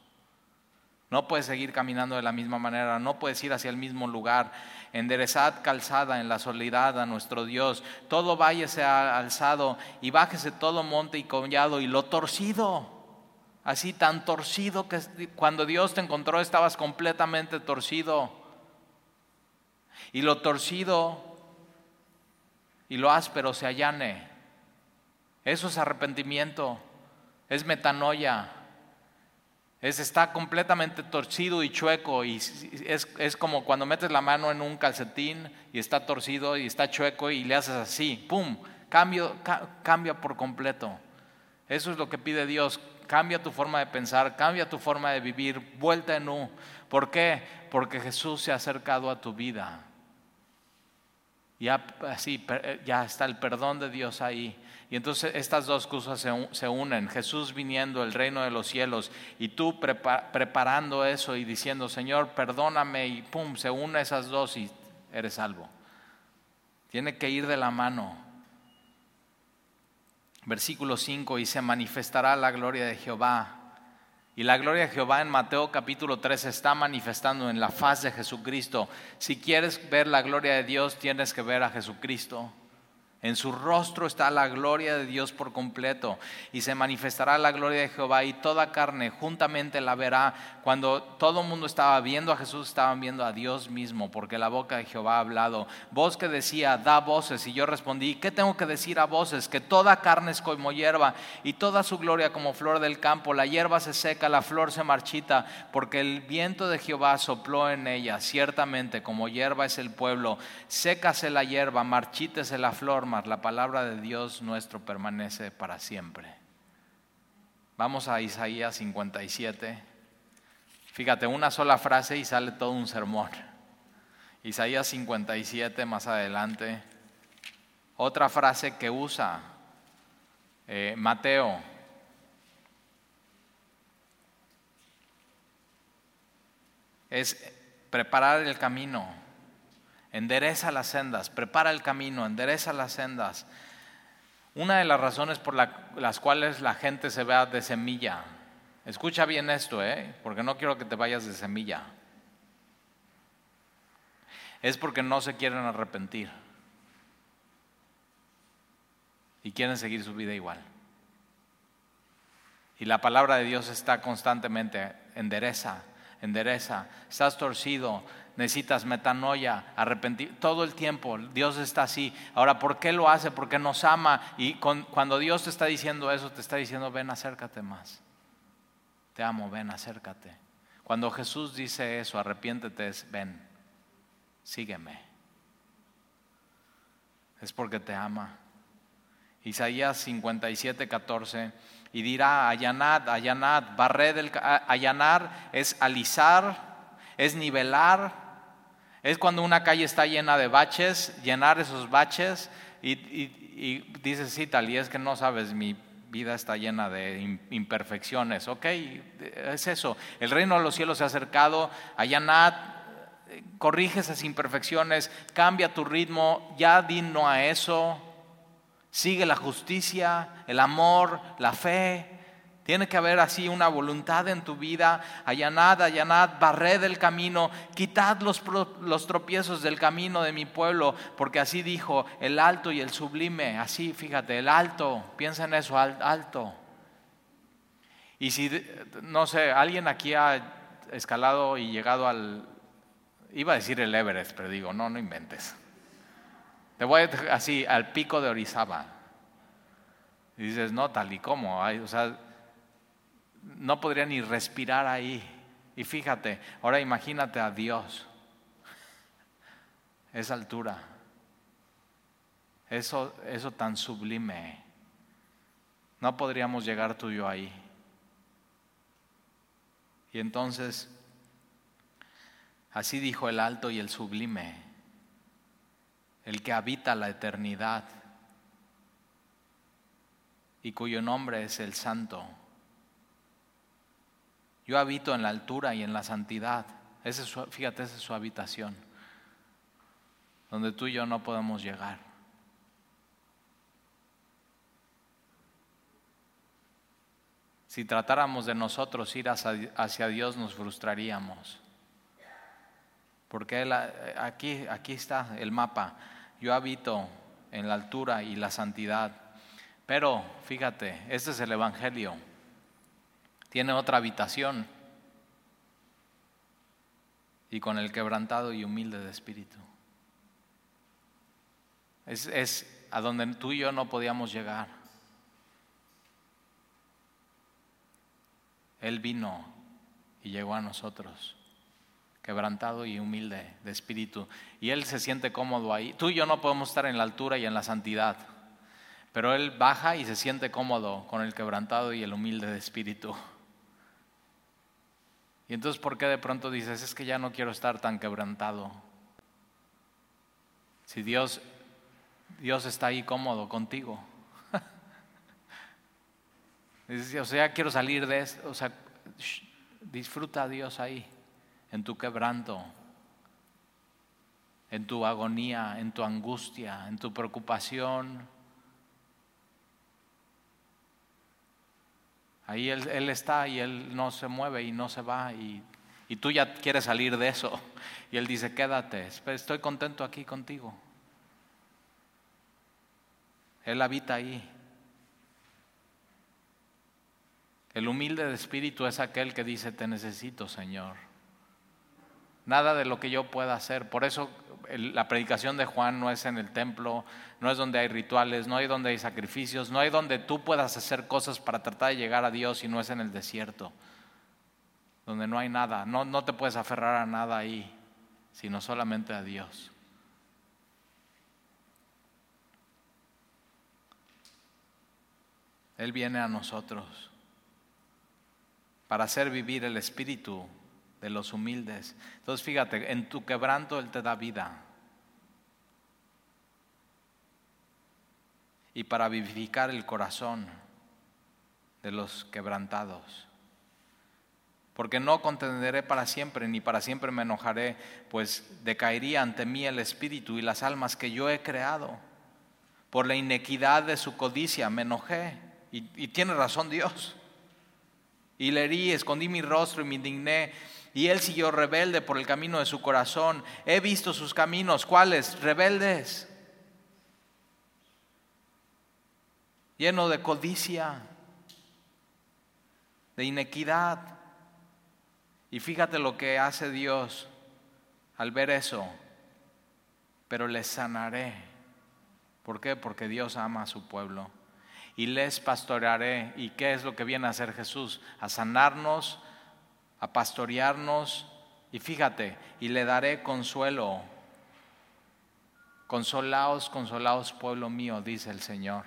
S1: No puedes seguir caminando de la misma manera, no puedes ir hacia el mismo lugar. Enderezad calzada en la soledad a nuestro Dios. Todo valle sea alzado y bájese todo monte y collado y lo torcido. Así tan torcido que cuando Dios te encontró estabas completamente torcido. Y lo torcido y lo áspero se allane. Eso es arrepentimiento, es metanoia. Es, está completamente torcido y chueco y es, como cuando metes la mano en un calcetín y está torcido y está chueco y le haces así, ¡pum! Cambia por completo. Eso es lo que pide Dios. Cambia tu forma de pensar, cambia tu forma de vivir, vuelta en U. ¿Por qué? Porque Jesús se ha acercado a tu vida. Ya, así, ya está el perdón de Dios ahí. Y entonces estas dos cosas se, unen, Jesús viniendo, el reino de los cielos, y tú preparando eso y diciendo, Señor, perdóname, y pum, se unen esas dos y eres salvo. Tiene que ir de la mano. Versículo 5, y se manifestará la gloria de Jehová. Y la gloria de Jehová en Mateo capítulo 3 está manifestando en la faz de Jesucristo. Si quieres ver la gloria de Dios, tienes que ver a Jesucristo. En su rostro está la gloria de Dios por completo y se manifestará la gloria de Jehová y toda carne juntamente la verá. Cuando todo el mundo estaba viendo a Jesús, estaban viendo a Dios mismo, porque la boca de Jehová ha hablado. Voz que decía, da voces. Y yo respondí, ¿qué tengo que decir a voces? Que toda carne es como hierba y toda su gloria como flor del campo. La hierba se seca, la flor se marchita, porque el viento de Jehová sopló en ella. Ciertamente, como hierba es el pueblo, sécase la hierba, marchítese la flor la palabra de Dios nuestro permanece para siempre. Vamos a Isaías 57. Fíjate, una sola frase y sale todo un sermón. Isaías 57 más adelante. Otra frase que usa eh, Mateo. Es preparar el camino endereza las sendas, prepara el camino, endereza las sendas. Una de las razones por las cuales la gente se vea de semilla, escucha bien esto, ¿eh? porque no quiero que te vayas de semilla, es porque no se quieren arrepentir y quieren seguir su vida igual. Y la palabra de Dios está constantemente, endereza, endereza, estás torcido, necesitas metanoia, arrepentir, todo el tiempo Dios está así. Ahora, ¿por qué lo hace? Porque nos ama y cuando Dios te está diciendo eso, te está diciendo, ven, acércate más. Te amo, ven, acércate. Cuando Jesús dice eso, arrepiéntete, es, ven, sígueme. Es porque te ama. Isaías 57, 14, y dirá, allanad, allanad, barred del, allanar es alisar, es nivelar, es cuando una calle está llena de baches, llenar esos baches y, dices, sí, tal, y es que no sabes, mi vida está llena de imperfecciones. Ok, es eso. El reino de los cielos se ha acercado, allanad, corrige esas imperfecciones, cambia tu ritmo, ya di no a eso, sigue la justicia, el amor, la fe, tiene que haber así una voluntad en tu vida. Allanad, allanad, barred el camino, quitad los, los tropiezos del camino de mi pueblo, porque así dijo el alto y el sublime. Así, fíjate, el alto, piensa en eso, alto. Y si, no sé, alguien aquí ha escalado y llegado al, iba a decir el Everest, pero digo, no, no inventes. Te voy así, al pico de Orizaba. Y dices, no, tal y como. o sea, no podría ni respirar ahí. Y fíjate, ahora imagínate a Dios, esa altura, eso, eso tan sublime. No podríamos llegar tú y yo ahí. Y entonces, así dijo el alto y el sublime, el que habita la eternidad y cuyo nombre es el santo. Yo habito en la altura y en la santidad. Ese fíjate, esa es su habitación, donde tú y yo no podemos llegar. Si tratáramos de nosotros ir hacia, Dios, nos frustraríamos. Porque aquí, aquí está el mapa. Yo habito en la altura y la santidad. Pero fíjate, este es el Evangelio tiene otra habitación y con el quebrantado y humilde de espíritu. Es, es a donde tú y yo no podíamos llegar. Él vino y llegó a nosotros, quebrantado y humilde de espíritu. Y Él se siente cómodo ahí. Tú y yo no podemos estar en la altura y en la santidad, pero Él baja y se siente cómodo con el quebrantado y el humilde de espíritu. Y entonces, ¿por qué de pronto dices, es que ya no quiero estar tan quebrantado? Si Dios, Dios está ahí cómodo contigo. *laughs* o sea, quiero salir de esto. O sea, disfruta a Dios ahí, en tu quebranto, en tu agonía, en tu angustia, en tu preocupación. Ahí él, está y Él no se mueve y no se va y, y tú ya quieres salir de eso. Y Él dice, quédate, estoy contento aquí contigo. Él habita ahí. El humilde de espíritu es aquel que dice, te necesito, Señor. Nada de lo que yo pueda hacer. Por eso la predicación de Juan no es en el templo, no es donde hay rituales, no hay donde hay sacrificios, no hay donde tú puedas hacer cosas para tratar de llegar a Dios y no es en el desierto, donde no hay nada, no, no te puedes aferrar a nada ahí, sino solamente a Dios. Él viene a nosotros para hacer vivir el espíritu de los humildes. Entonces fíjate, en tu quebranto Él te da vida. Y para vivificar el corazón de los quebrantados. Porque no contenderé para siempre, ni para siempre me enojaré, pues decaería ante mí el espíritu y las almas que yo he creado. Por la inequidad de su codicia me enojé. Y, tiene razón Dios. Y le escondí mi rostro y me indigné y él siguió rebelde por el camino de su corazón. He visto sus caminos, ¿cuáles? Rebeldes. Lleno de codicia, de inequidad. Y fíjate lo que hace Dios al ver eso. Pero les sanaré. ¿Por qué? Porque Dios ama a su pueblo. Y les pastorearé. ¿Y qué es lo que viene a hacer Jesús? A sanarnos, a pastorearnos y fíjate, y le daré consuelo. Consolaos, consolaos, pueblo mío, dice el Señor.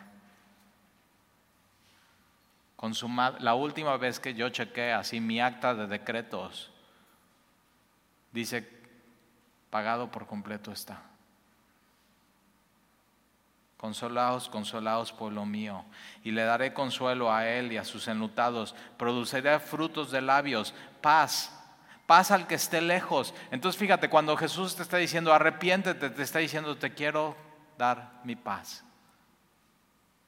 S1: la última vez que yo chequé así mi acta de decretos, dice, pagado por completo está. Consolaos, consolaos, pueblo mío, y le daré consuelo a él y a sus enlutados. Produciré frutos de labios, paz, paz al que esté lejos. Entonces fíjate, cuando Jesús te está diciendo arrepiéntete, te está diciendo te quiero dar mi paz.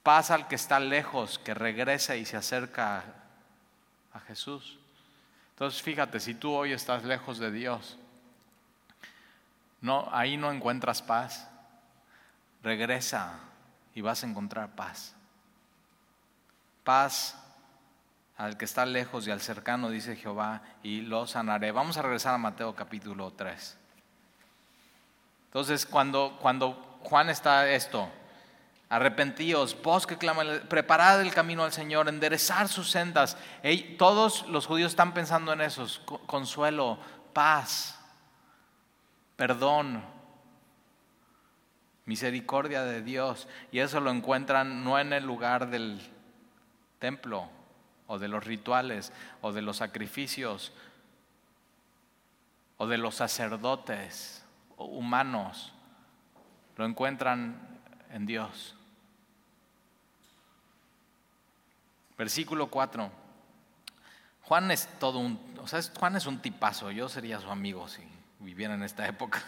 S1: Paz al que está lejos, que regrese y se acerca a Jesús. Entonces fíjate, si tú hoy estás lejos de Dios, no, ahí no encuentras paz regresa y vas a encontrar paz. Paz al que está lejos y al cercano, dice Jehová, y lo sanaré. Vamos a regresar a Mateo capítulo 3. Entonces, cuando, cuando Juan está esto, arrepentíos, vos que claman, preparad el camino al Señor, enderezar sus sendas. todos los judíos están pensando en eso, consuelo, paz, perdón, misericordia de Dios. Y eso lo encuentran no en el lugar del templo o de los rituales o de los sacrificios o de los sacerdotes humanos. Lo encuentran en Dios. Versículo 4. Juan es todo un, o sea, Juan es un tipazo, yo sería su amigo si viviera en esta época.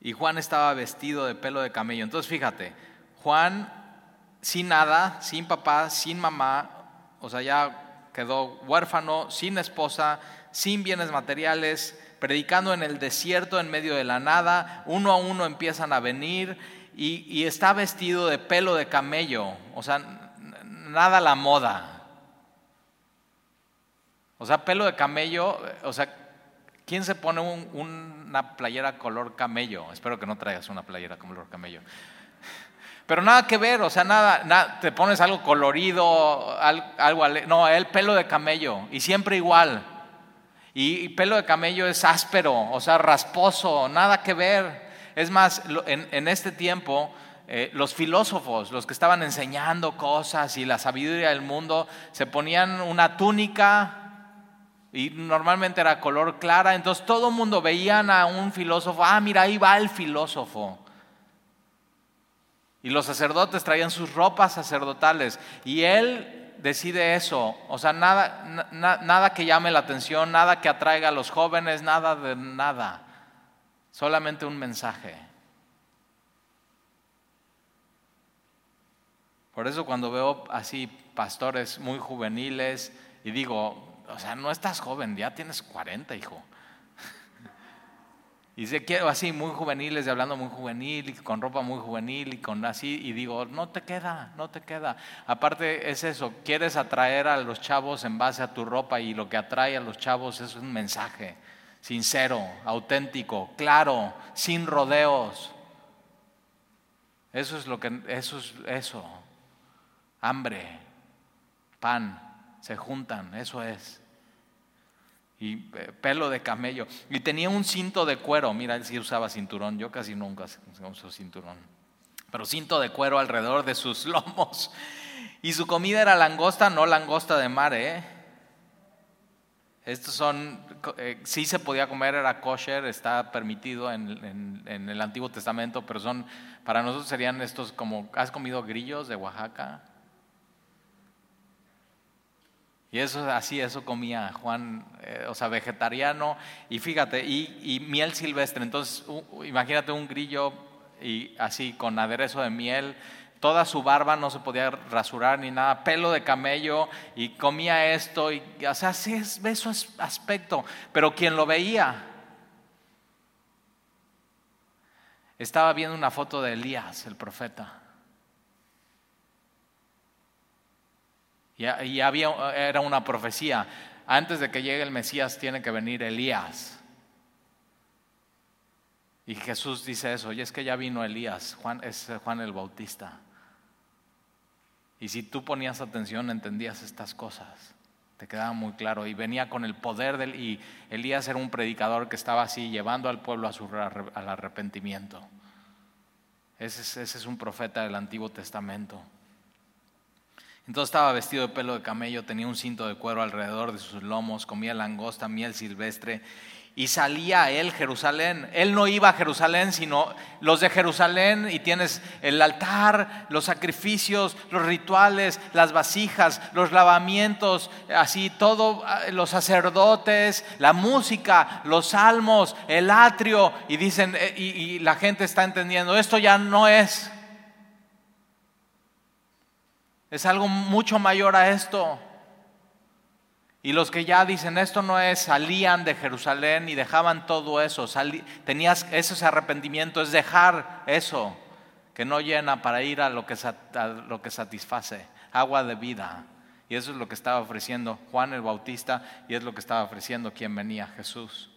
S1: Y Juan estaba vestido de pelo de camello. Entonces fíjate, Juan sin nada, sin papá, sin mamá, o sea, ya quedó huérfano, sin esposa, sin bienes materiales, predicando en el desierto en medio de la nada, uno a uno empiezan a venir y, está vestido de pelo de camello, o sea, nada la moda. O sea, pelo de camello, o sea, ¿quién se pone un una playera color camello. Espero que no traigas una playera color camello. Pero nada que ver, o sea, nada, nada te pones algo colorido, algo, no, el pelo de camello y siempre igual. Y, pelo de camello es áspero, o sea, rasposo, nada que ver. Es más, en, este tiempo, eh, los filósofos, los que estaban enseñando cosas y la sabiduría del mundo, se ponían una túnica Y normalmente era color clara, entonces todo el mundo veían a un filósofo, ah, mira, ahí va el filósofo. Y los sacerdotes traían sus ropas sacerdotales. Y él decide eso. O sea, nada, nada que llame la atención, nada que atraiga a los jóvenes, nada de nada. Solamente un mensaje. Por eso cuando veo así pastores muy juveniles y digo, o sea, no estás joven, ya tienes 40, hijo. Y se quiero así muy juveniles, y hablando muy juvenil, y con ropa muy juvenil, y con así, y digo, no te queda, no te queda. Aparte es eso, quieres atraer a los chavos en base a tu ropa, y lo que atrae a los chavos es un mensaje sincero, auténtico, claro, sin rodeos. Eso es lo que, eso es eso. Hambre, pan, se juntan, eso es y eh, pelo de camello. Y tenía un cinto de cuero. Mira, él sí usaba cinturón. Yo casi nunca uso cinturón. Pero cinto de cuero alrededor de sus *laughs* lomos. Y su comida era langosta, no langosta de mar, ¿eh? Estos son, eh, sí se podía comer, era kosher, está permitido en, en el Antiguo Testamento, pero son, para nosotros serían estos como, ¿has comido grillos de Oaxaca? Y eso así, eso comía Juan, eh, o sea, vegetariano, y fíjate, y, miel silvestre. Entonces, imagínate un grillo y así con aderezo de miel, toda su barba no se podía rasurar ni nada, pelo de camello, y comía esto, y, o sea, así es, ve su aspecto. Pero quien lo veía, estaba viendo una foto de Elías, el profeta. Y, había, era una profecía. Antes de que llegue el Mesías tiene que venir Elías. Y Jesús dice eso, y es que ya vino Elías, Juan, es Juan el Bautista. Y si tú ponías atención, entendías estas cosas. Te quedaba muy claro. Y venía con el poder del... Y Elías era un predicador que estaba así, llevando al pueblo a su, al arrepentimiento. ese es un profeta del Antiguo Testamento. Entonces estaba vestido de pelo de camello, tenía un cinto de cuero alrededor de sus lomos, comía langosta, miel silvestre y salía a él Jerusalén. Él no iba a Jerusalén, sino los de Jerusalén y tienes el altar, los sacrificios, los rituales, las vasijas, los lavamientos, así todo, los sacerdotes, la música, los salmos, el atrio y dicen, eh, y la gente está entendiendo, esto ya no es es algo mucho mayor a esto. Y los que ya dicen esto no es, salían de Jerusalén y dejaban todo eso. tenías ese arrepentimiento, es dejar eso que no llena para ir a lo que, lo que satisface, agua de vida. Y eso es lo que estaba ofreciendo Juan el Bautista y es lo que estaba ofreciendo quien venía, Jesús.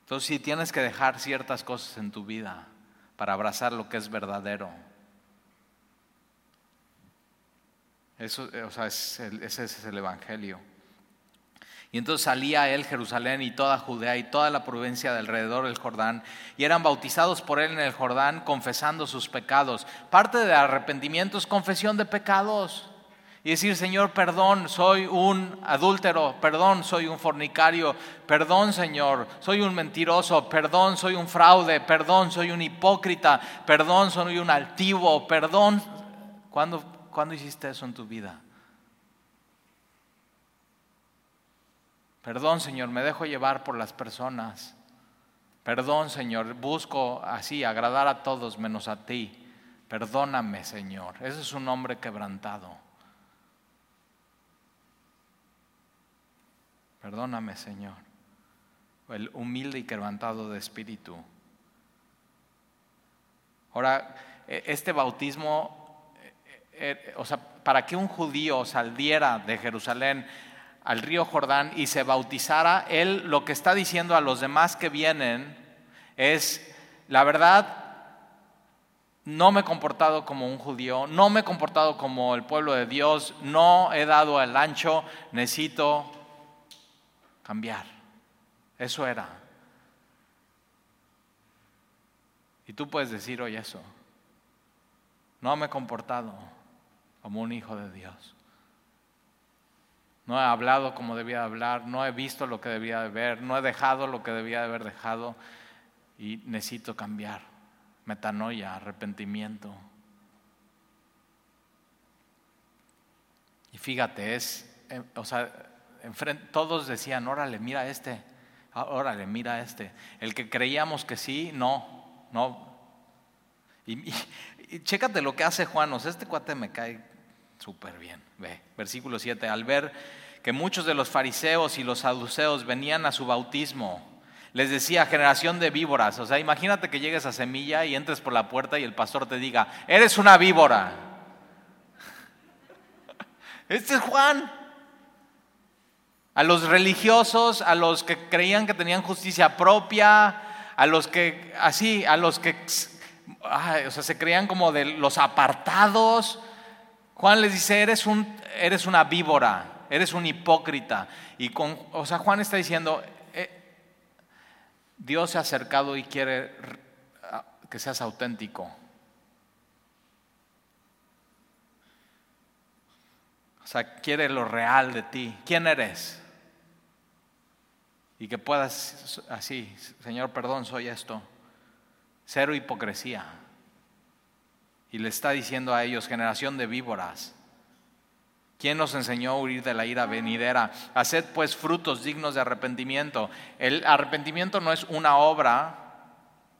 S1: Entonces, si tienes que dejar ciertas cosas en tu vida para abrazar lo que es verdadero, Eso, o sea, ese es el Evangelio. Y entonces salía él, Jerusalén y toda Judea y toda la provincia de alrededor del Jordán, y eran bautizados por él en el Jordán, confesando sus pecados. Parte del arrepentimiento es confesión de pecados. Y decir, Señor, perdón, soy un adúltero, perdón, soy un fornicario, perdón, Señor, soy un mentiroso, perdón, soy un fraude, perdón, soy un hipócrita, perdón, soy un altivo, perdón. Cuando ¿Cuándo hiciste eso en tu vida? Perdón, Señor, me dejo llevar por las personas. Perdón, Señor, busco así agradar a todos menos a ti. Perdóname, Señor. Ese es un hombre quebrantado. Perdóname, Señor. El humilde y quebrantado de espíritu. Ahora, e-, este bautismo eh, o sea, para que un judío saliera de Jerusalén al río Jordán y se bautizara, él lo que está diciendo a los demás que vienen es, la verdad, no me he comportado como un judío, no me he comportado como el pueblo de Dios, no he dado el ancho, necesito cambiar. Eso era. Y tú puedes decir hoy eso. No me he comportado como un hijo de Dios. No he hablado como debía hablar, no he visto lo que debía de ver, no he dejado lo que debía de haber dejado y necesito cambiar. Metanoia, arrepentimiento. Y fíjate, es, eh, o sea, todos decían, órale, mira este, ah, órale, mira este. El que creíamos que sí, no, no. Y, chécate lo que hace Juan, o sea, este cuate me cae súper bien. Ve, versículo 7, al ver que muchos de los fariseos y los saduceos venían a su bautismo, les decía, generación de víboras. O sea, imagínate que llegues a Semilla y entres por la puerta y el pastor te diga, eres una víbora. *laughs* Este es Juan. A los religiosos, a los que creían que tenían justicia propia, a los que, así, a los que, o sea, se creían como de los apartados. Juan les dice, eres, un, eres una víbora, eres un hipócrita. Y con, o sea, Juan está diciendo, eh, Dios se ha acercado y quiere que seas auténtico. O sea, quiere lo real de ti. ¿Quién eres? Y que puedas así, Señor, perdón, soy esto. Cero hipocresía. Y le está diciendo a ellos, generación de víboras. ¿Quién nos enseñó a huir de la ira venidera? Haced pues frutos dignos de arrepentimiento. El arrepentimiento no es una obra,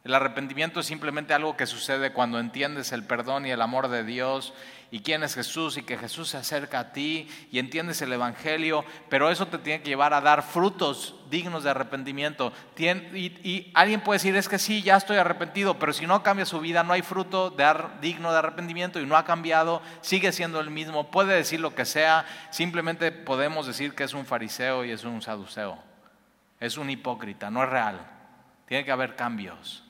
S1: el arrepentimiento es simplemente algo que sucede cuando entiendes el perdón y el amor de Dios y quién es Jesús y que Jesús se acerca a ti y entiendes el Evangelio, pero eso te tiene que llevar a dar frutos dignos de arrepentimiento. Y, alguien puede decir, es que sí, ya estoy arrepentido, pero si no cambia su vida, no hay fruto de digno de arrepentimiento y no ha cambiado, sigue siendo el mismo, puede decir lo que sea, simplemente podemos decir que es un fariseo y es un saduceo, es un hipócrita, no es real, tiene que haber cambios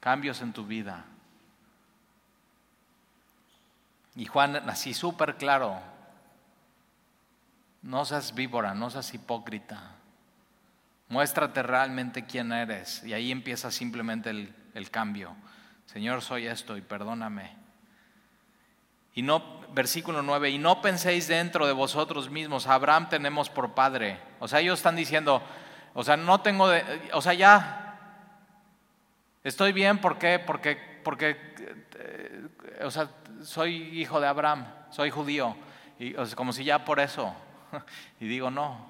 S1: cambios en tu vida. Y Juan, así súper claro, no seas víbora, no seas hipócrita. Muéstrate realmente quién eres. Y ahí empieza simplemente el, el, cambio. Señor, soy esto y perdóname. Y no, versículo 9, y no penséis dentro de vosotros mismos, Abraham tenemos por padre. O sea, ellos están diciendo, o sea, no tengo, de, o sea, ya Estoy bien, ¿por qué? Porque, porque eh, o sea, soy hijo de Abraham, soy judío, y, como si ya por eso. *laughs* Y digo, no.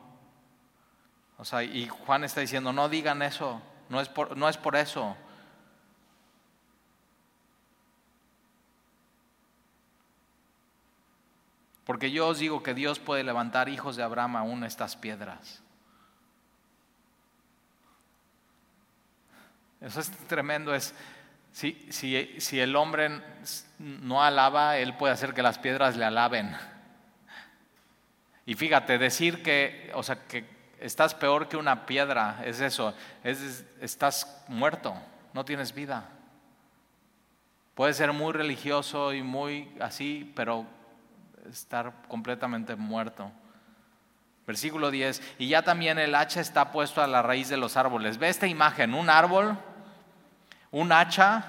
S1: O sea, y Juan está diciendo, no digan eso, no es por, no es por eso. Porque yo os digo que Dios puede levantar hijos de Abraham aún estas piedras. Eso es tremendo. Es, si, si, si el hombre no alaba, él puede hacer que las piedras le alaben. Y fíjate, decir que, o sea, que estás peor que una piedra, es eso, es, estás muerto, no tienes vida. Puede ser muy religioso y muy así, pero estar completamente muerto. Versículo 10, y ya también el hacha está puesto a la raíz de los árboles. Ve esta imagen, un árbol un hacha,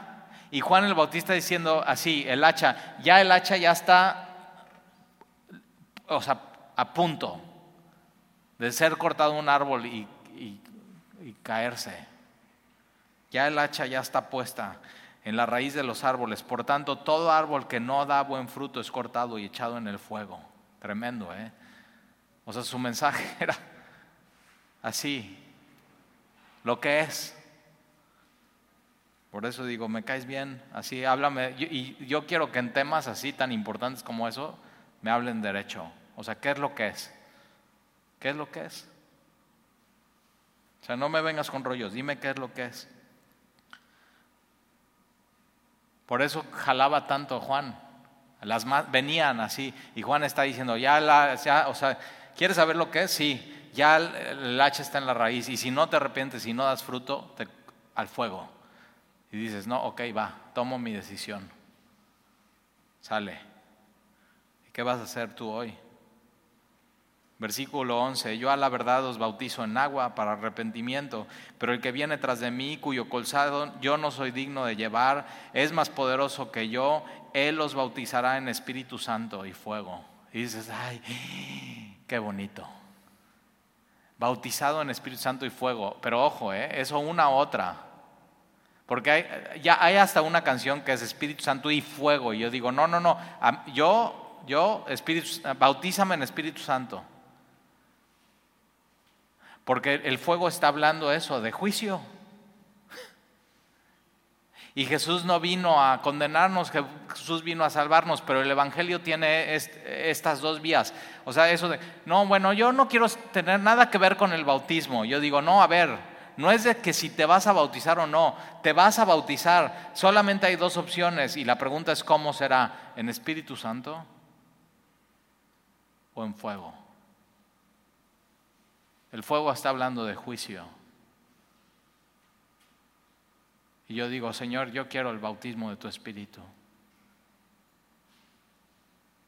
S1: y Juan el Bautista diciendo así, el hacha, ya el hacha ya está, o sea, a punto de ser cortado un árbol y, y caerse. Ya el hacha ya está puesta en la raíz de los árboles. Por tanto, todo árbol que no da buen fruto es cortado y echado en el fuego. Tremendo, ¿eh? O sea, su mensaje *laughs* era así. Lo que es. Por eso digo, me caes bien, así háblame. Y yo quiero que en temas así tan importantes como eso, me hablen derecho. O sea, ¿qué es lo que es? ¿Qué es lo que es? O sea, no me vengas con rollos, dime qué es lo que es. Por eso jalaba tanto Juan. Las más, venían así y Juan está diciendo, ya, la, o sea, ¿quieres saber lo que es? Sí, ya el, hacha está en la raíz y si no te arrepientes, si no das fruto, al fuego. Y dices, no, ok, va, tomo mi decisión. Sale. ¿Y qué vas a hacer tú hoy? Versículo 11, yo a la verdad os bautizo en agua para arrepentimiento, pero el que viene tras de mí, cuyo colzado yo no soy digno de llevar, es más poderoso que yo, él os bautizará en Espíritu Santo y fuego. Y dices, ay, qué bonito. Bautizado en Espíritu Santo y fuego. Pero ojo, ¿eh? eso una u otra. Porque hay, ya hay hasta una canción que es Espíritu Santo y fuego. Y yo digo, no, no, no. Yo, yo, Espíritu, bautízame en Espíritu Santo. Porque el fuego está hablando eso, de juicio. Y Jesús no vino a condenarnos, Jesús vino a salvarnos, pero el Evangelio tiene estas dos vías. O sea, eso de, no, bueno, yo no quiero tener nada que ver con el bautismo. Yo digo, no, a ver, no es de que si te vas a bautizar o no, te vas a bautizar. Solamente hay dos opciones y la pregunta es cómo será, en Espíritu Santo o en fuego. El fuego está hablando de juicio. Y yo digo, Señor, yo quiero el bautismo de tu Espíritu.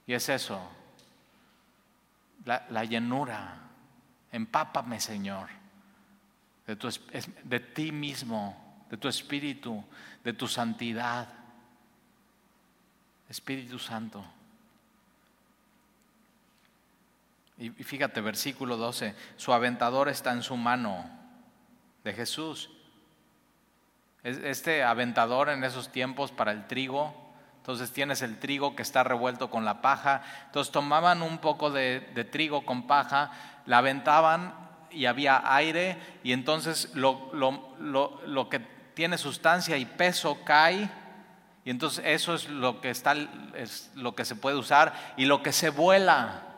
S1: Y es eso, la, llenura. Empápame, Señor, de, tu, de ti mismo, de tu Espíritu, de tu santidad. Espíritu Santo. Y fíjate, versículo 12, su aventador está en su mano de Jesús este aventador en esos tiempos para el trigo. Entonces tienes el trigo que está revuelto con la paja. Entonces tomaban un poco de, trigo con paja, la aventaban y había aire y entonces lo, lo, que tiene sustancia y peso cae y entonces eso es lo que está es lo que se puede usar y lo que se vuela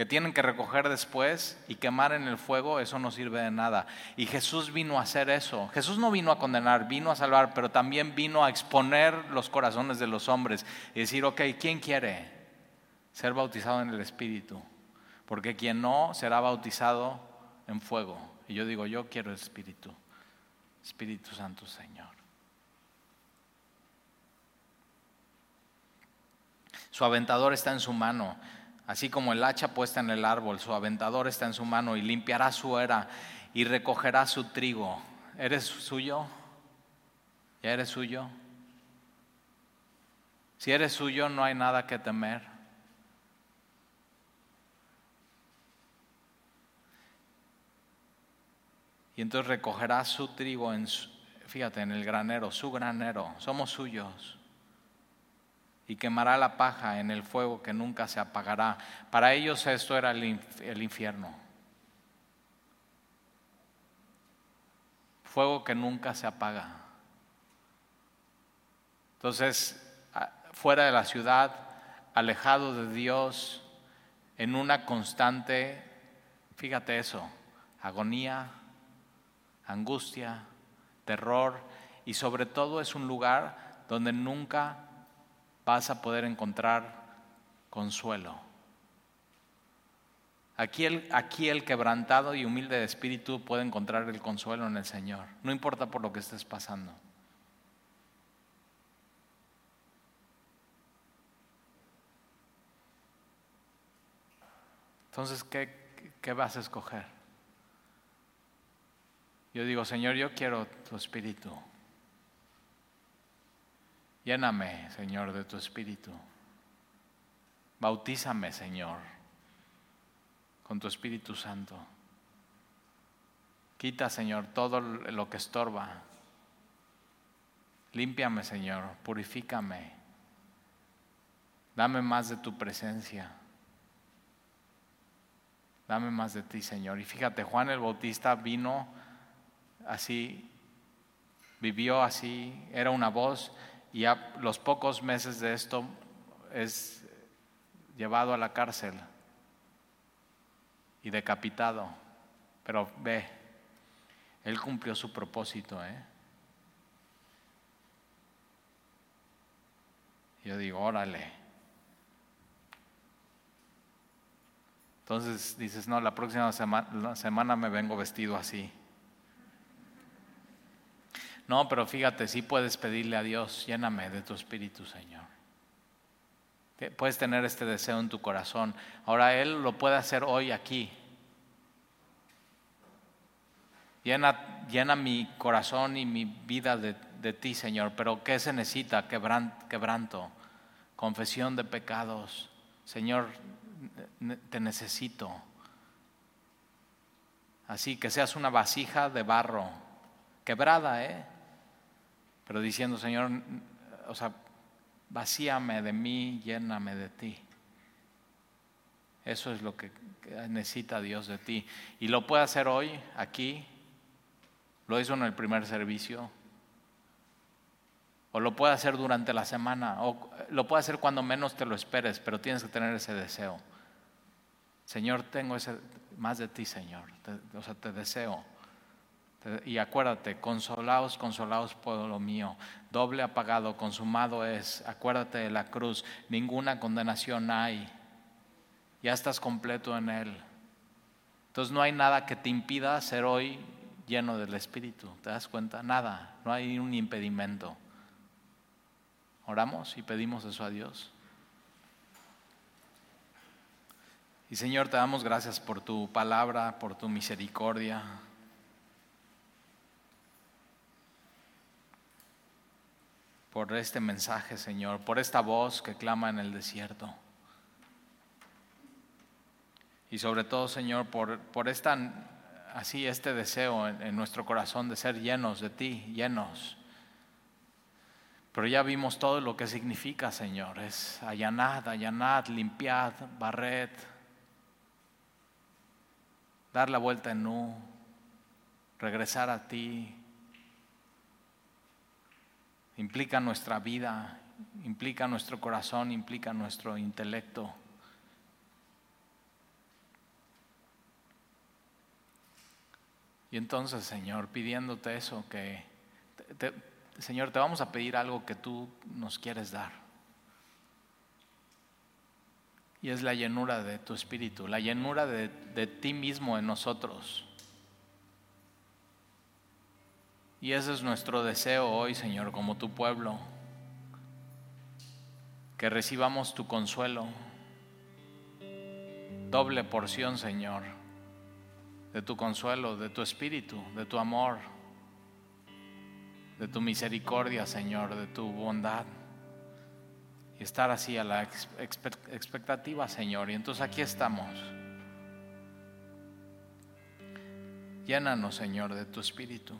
S1: que tienen que recoger después y quemar en el fuego, eso no sirve de nada. Y Jesús vino a hacer eso. Jesús no vino a condenar, vino a salvar, pero también vino a exponer los corazones de los hombres y decir, ok, ¿quién quiere ser bautizado en el Espíritu? Porque quien no será bautizado en fuego. Y yo digo, yo quiero el Espíritu. Espíritu Santo Señor. Su aventador está en su mano Así como el hacha puesta en el árbol, su aventador está en su mano y limpiará su era y recogerá su trigo. ¿Eres suyo? ¿Ya eres suyo? Si eres suyo, no hay nada que temer. Y entonces recogerá su trigo en, fíjate, en el granero, su granero. Somos suyos y quemará la paja en el fuego que nunca se apagará. Para ellos esto era el infierno. Fuego que nunca se apaga. Entonces, fuera de la ciudad, alejado de Dios, en una constante, fíjate eso, agonía, angustia, terror, y sobre todo es un lugar donde nunca vas a poder encontrar consuelo. Aquí el, aquí el quebrantado y humilde de espíritu puede encontrar el consuelo en el Señor, no importa por lo que estés pasando. Entonces, ¿qué, ¿qué, vas a escoger? Yo digo, Señor, yo quiero tu espíritu. Lléname, Señor, de tu Espíritu. Bautízame, Señor, con tu Espíritu Santo. Quita, Señor, todo lo que estorba. Límpiame, Señor, purifícame. Dame más de tu presencia. Dame más de ti, Señor. Y fíjate, Juan el Bautista vino así, vivió así, era una voz y a los pocos meses de esto es llevado a la cárcel y decapitado. Pero ve, él cumplió su propósito. ¿eh? Yo digo, órale. Entonces dices, no, la próxima semana, semana me vengo vestido así. No, pero fíjate, sí puedes pedirle a Dios, lléname de tu espíritu, Señor. Puedes tener este deseo en tu corazón. Ahora Él lo puede hacer hoy aquí. Llena, llena mi corazón y mi vida de, de, ti, Señor. Pero ¿qué se necesita? Quebranto, confesión de pecados, Señor, te necesito. Así que seas una vasija de barro, quebrada, ¿eh? Pero diciendo, Señor, o sea, vacíame de mí, lléname de ti. Eso es lo que necesita Dios de ti. Y lo puede hacer hoy, aquí. Lo hizo en el primer servicio. O lo puede hacer durante la semana. O lo puede hacer cuando menos te lo esperes, pero tienes que tener ese deseo. Señor, tengo ese, más de ti, Señor. o sea, te deseo. Y acuérdate, consolaos, consolaos, pueblo mío. Doble apagado, consumado es. Acuérdate de la cruz. Ninguna condenación hay ya estás completo en Él. Entonces no hay nada que te impida ser hoy lleno del Espíritu. ¿Te das cuenta? Nada, no hay un impedimento. Oramos y pedimos eso a Dios. Y Señor, te damos gracias por tu palabra, por tu misericordia. Por este mensaje, Señor, por esta voz que clama en el desierto. Y sobre todo, Señor, por, por esta, así este deseo en, nuestro corazón de ser llenos de ti, llenos. Pero ya vimos todo lo que significa, Señor. Es allanad, allanad, limpiad, barred, dar la vuelta en nu, regresar a ti. Implica nuestra vida, implica nuestro corazón, implica nuestro intelecto. Y entonces, Señor, pidiéndote eso, que, Señor, te vamos a pedir algo que tú nos quieres dar. Y es la llenura de tu espíritu, la llenura de ti mismo en nosotros. Y ese es nuestro deseo hoy, Señor, como tu pueblo, que recibamos tu consuelo, doble porción, Señor de tu consuelo, de tu espíritu, de tu amor, de tu misericordia, Señor, de tu bondad. Y estar así a la expectativa, Señor. Y entonces aquí estamos. Llénanos, Señor, de tu espíritu.